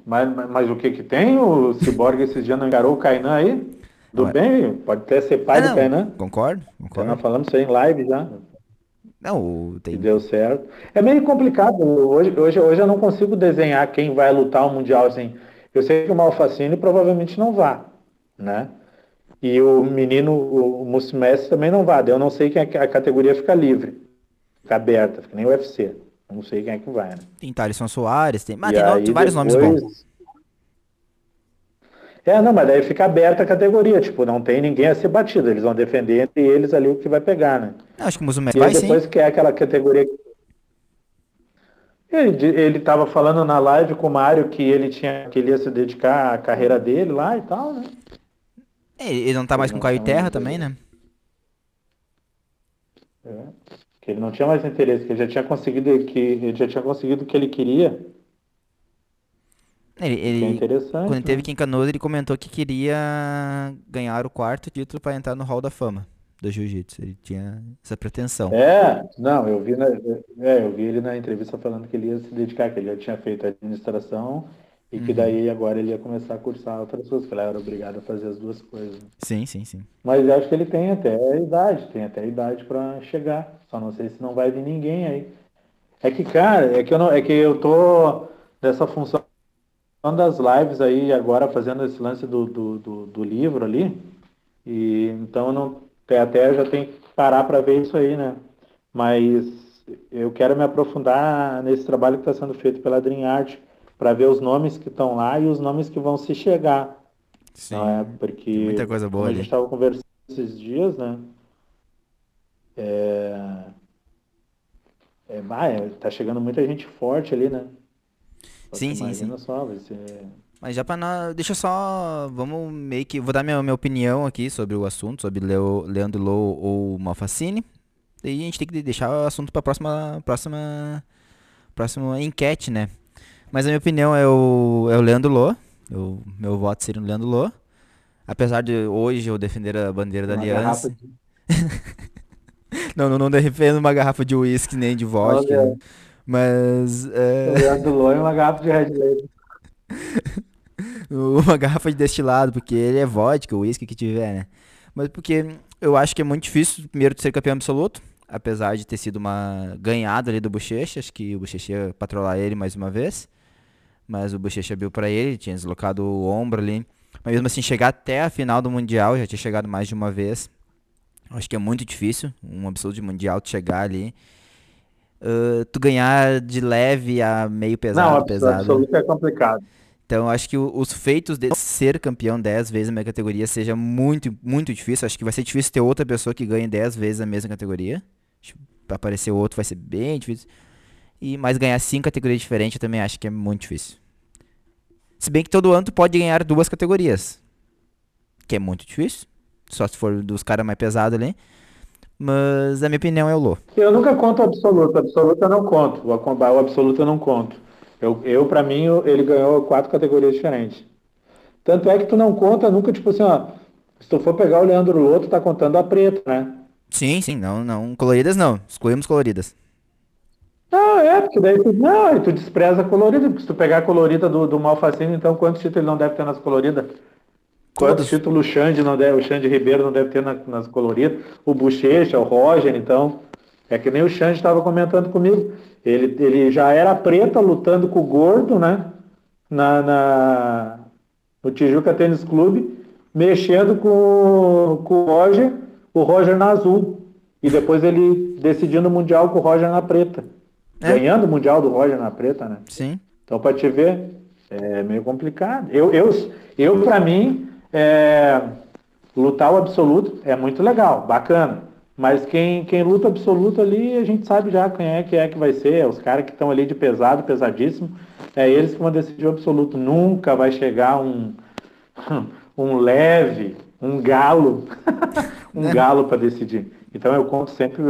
mas, mas o que que tem? O Cyborg esse dia não engarou o Kainan aí? Tudo bem, pode até ser pai ah, do Kainan. Concordo, concordo. Nós falamos isso aí em live já. Não, tem... deu certo. É meio complicado. Hoje, hoje, hoje eu não consigo desenhar quem vai lutar o Mundial assim. Eu sei que o Malfacine provavelmente não vá, né? E o menino, o Mussimessi também não vai. Eu não sei quem é a categoria fica livre. Fica aberta, fica nem o UFC. Não sei quem é que vai, né? Tem Thaleson Soares, tem, mas tem, tem vários depois... nomes bons. É, não, mas daí fica aberta a categoria, tipo, não tem ninguém a ser batido, eles vão defender entre eles ali o que vai pegar, né? Acho que o Musumeci vai depois sim. que é aquela categoria ele, ele tava falando na live com o Mário que ele tinha que ele ia se dedicar à carreira dele lá e tal, né? É, ele não tá mais com Caio Terra também, né? É, que ele não tinha mais interesse, que ele já tinha conseguido que ele já tinha conseguido o que ele queria. Ele, ele é interessante. Quando né? teve aqui em Canoas, ele comentou que queria ganhar o quarto título para entrar no Hall da Fama do Jiu-Jitsu. Ele tinha essa pretensão. É, não, eu vi, na, é, eu vi ele na entrevista falando que ele ia se dedicar, que ele já tinha feito a administração e uhum. que daí agora ele ia começar a cursar outras coisas, que ele era obrigado a fazer as duas coisas. Sim, sim, sim. Mas acho que ele tem até a idade, tem até a idade para chegar. Só não sei se não vai vir ninguém aí. É que, cara, é que eu, não, é que eu tô nessa função das lives aí agora fazendo esse lance do, do, do, do livro ali. E então não até já tem que parar para ver isso aí, né? Mas eu quero me aprofundar nesse trabalho que está sendo feito pela Dream Art para ver os nomes que estão lá e os nomes que vão se chegar. Sim. Não é? Porque muita coisa boa a gente estava conversando esses dias, né? É... É, vai, tá chegando muita gente forte ali, né? Sim, sim, sim. Só, vai ser... Mas já para deixa só, vamos meio que vou dar minha, minha opinião aqui sobre o assunto, sobre Leo, Leandro Lou ou Malfacine. Daí a gente tem que deixar o assunto para próxima próxima próxima enquete, né? Mas a minha opinião é o, é o Leandro Lô. Eu, meu voto seria o Leandro Lô. Apesar de hoje eu defender a bandeira da aliança. De... não, não, não defendo uma garrafa de uísque nem de vodka. Olha. Mas. Leandro Lô e uma garrafa de Red Label. uma garrafa de destilado, porque ele é vodka, o uísque que tiver, né? Mas porque eu acho que é muito difícil, primeiro, de ser campeão absoluto, apesar de ter sido uma ganhada ali do Bochecha, acho que o Bochecha ia patrolar ele mais uma vez. mas o Bochecha abriu para ele, tinha deslocado o ombro ali. Mas mesmo assim, chegar até a final do Mundial, já tinha chegado mais de uma vez. Acho que é muito difícil, um absoluto de Mundial, chegar ali. Uh, tu ganhar de leve a meio pesado, Não, pesado. absoluto é complicado. Então acho que os feitos de ser campeão 10 vezes na minha categoria seja muito, muito difícil. Acho que vai ser difícil ter outra pessoa que ganhe 10 vezes a mesma categoria. Para aparecer outro vai ser bem difícil. E mas ganhar cinco categorias diferentes eu também acho que é muito difícil. Se bem que todo ano tu pode ganhar duas categorias. Que é muito difícil. Só se for dos caras mais pesados ali. Mas a minha opinião é o Lô. Eu nunca conto o absoluto. O absoluto eu não conto. O, o absoluto eu não conto. Eu, eu para mim, ele ganhou quatro categorias diferentes. Tanto é que tu não conta nunca, tipo assim, ó. Se tu for pegar o Leandro Lô, tu tá contando a preta, né? Sim, sim, não, não. Coloridas não. Excluímos coloridas. Não, é, porque daí tu, não, tu despreza a colorida, porque se tu pegar a colorida do, do Malfacino, então quantos títulos ele não deve ter nas coloridas? Quantos títulos o Xande não deve, o Xande Ribeiro não deve ter na, nas coloridas? O Bochecha, o Roger, então. É que nem o Xande estava comentando comigo. Ele, ele já era preta lutando com o gordo, né? Na, na, no Tijuca Tênis Clube, mexendo com, com o Roger, o Roger na azul. E depois ele decidindo o Mundial com o Roger na preta. É. Ganhando o Mundial do Roger na preta, né? Sim. Então, para te ver, é meio complicado. Eu, eu, eu para mim, é, lutar o absoluto é muito legal, bacana. Mas quem, quem luta absoluto ali, a gente sabe já quem é que é que vai ser. É os caras que estão ali de pesado, pesadíssimo. É eles que vão decidir o absoluto. Nunca vai chegar um, um leve, um galo, um galo para decidir. Então eu conto sempre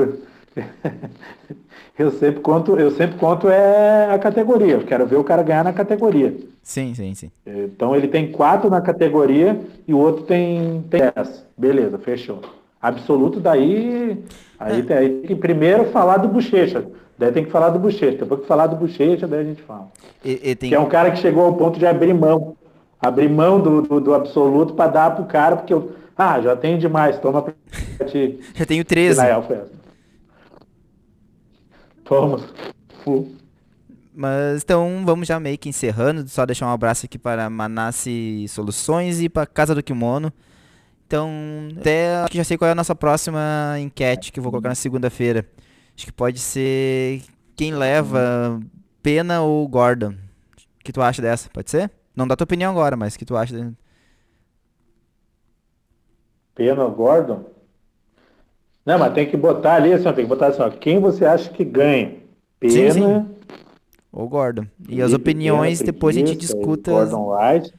eu sempre conto, eu sempre conto é a categoria. Eu quero ver o cara ganhar na categoria. Sim, sim, sim. Então ele tem quatro na categoria e o outro tem, tem dez. Beleza, fechou. Absoluto daí. Aí, tem, aí tem que primeiro falar do bochecha. Daí tem que falar do bochecha. Depois que falar do bochecha, daí a gente fala. E, e tem... Que é um cara que chegou ao ponto de abrir mão. Abrir mão do, do, do absoluto para dar pro cara, porque eu. Ah, já tenho demais, toma pra ti. Já tenho 13. Israel Festa. Toma. Mas então vamos já meio que encerrando. Só deixar um abraço aqui para Manassi Soluções e para Casa do Kimono. Então, até acho que já sei qual é a nossa próxima enquete que eu vou colocar na segunda-feira. Acho que pode ser quem leva Pena ou Gordon. O que tu acha dessa? Pode ser? Não dá tua opinião agora, mas o que tu acha? Pena ou Gordon? Não, mas tem que botar ali, assim, ó, tem que botar assim, ó, quem você acha que ganha? Pena. Sim, sim. Ou Gordon. E as opiniões Pena, depois a gente preguiça, discuta. Gordon Wright.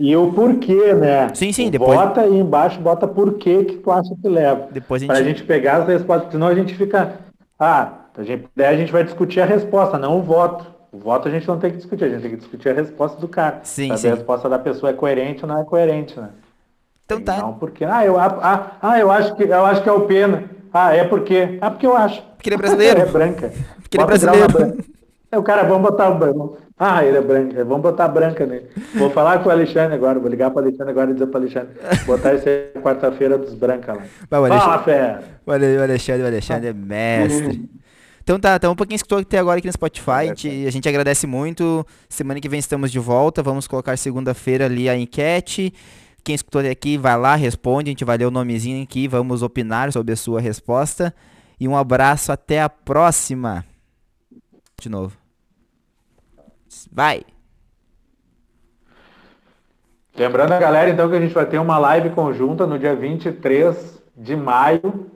E o porquê, né? Sim, sim, depois- Bota aí embaixo, bota porquê que tu acha que leva. Depois a Pra gente- gente pegar as respostas, senão a gente fica. Ah, a gente, daí a gente vai discutir a resposta, não o voto. O voto a gente não tem que discutir, a gente tem que discutir a resposta do cara. Sim, sim. a resposta da pessoa é coerente ou não é coerente, né? Então tá. Não, porque. Ah, eu, ah, ah, eu acho que eu acho que é o pena. Ah, é porque. Ah, porque eu acho. Porque ele é brasileiro. é branca. Porque ele é brasileiro. É o cara, vamos botar o branco. Ah, ele é branco. Vamos botar branca nele. Vou falar com o Alexandre agora, vou ligar para o Alexandre agora e dizer para o Alexandre. Botar esse quarta-feira dos brancas lá. Vai, o Fala, Alexandre- fera. O Ale- o Alexandre, o Alexandre é mestre. Então tá, então um pouquinho escutou até agora aqui no Spotify. A gente, a gente agradece muito. Semana que vem estamos de volta. Vamos colocar segunda-feira ali a enquete. Quem escutou até aqui, vai lá, responde. A gente vai ler o nomezinho aqui. Vamos opinar sobre a sua resposta. E um abraço, até a próxima. De novo. Vai! Lembrando a galera, então, que a gente vai ter uma live conjunta no dia 23 de maio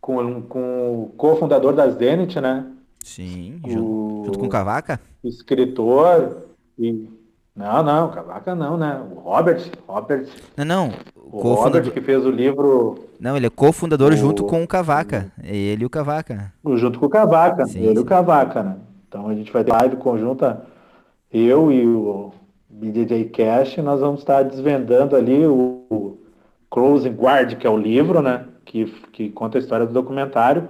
com, com o cofundador da Zenit, né? Sim, O- junto, junto com o Cavaca. Escritor e... Não, não, Cavaca não, né? O Robert, Robert, Não, não. o Robert que fez o livro Não, ele é cofundador O- junto com o Cavaca. É ele e o Cavaca. junto com o Cavaca, Sim, ele e o Cavaca, né? Então a gente vai ter live conjunta, eu e o BJJ Cash, nós vamos estar desvendando ali o, o Closing Guard, que é o livro, né? Que, que conta a história do documentário.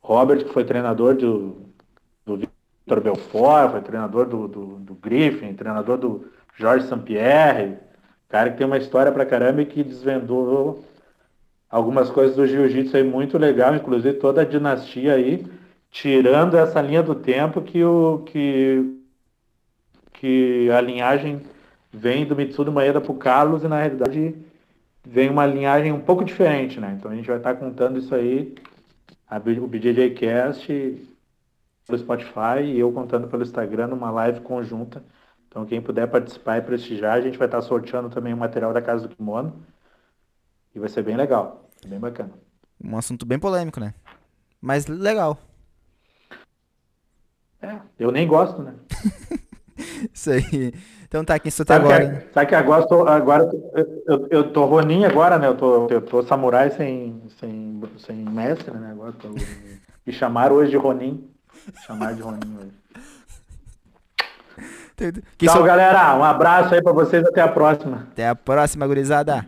Robert, que foi treinador do, do Vitor Belfort, foi treinador do, do, do Griffin, treinador do Jorge Sampierre, cara que tem uma história pra caramba e que desvendou algumas coisas do jiu-jitsu aí muito legal, inclusive toda a dinastia aí, tirando essa linha do tempo que o que que a linhagem vem do Mitsudo Maeda pro Carlos e na realidade vem uma linhagem um pouco diferente, né? Então a gente vai estar contando isso aí, o BJJ Cast pelo Spotify e eu contando pelo Instagram numa live conjunta. Então quem puder participar e prestigiar, a gente vai estar sorteando também o material da Casa do Kimono. E vai ser bem legal, bem bacana. Um assunto bem polêmico, né? Mas legal. É, eu nem gosto, né? Isso aí. Então tá, quem estou até Sabe agora. que, sabe que agora, eu tô, agora eu, eu, eu tô Ronin agora, né? Eu tô, eu tô samurai sem, sem, sem mestre, né? Agora tô, me chamaram hoje de Ronin. Me chamaram de Ronin hoje. Tchau, sou- galera. Um abraço aí pra vocês. Até a próxima. Até a próxima, gurizada.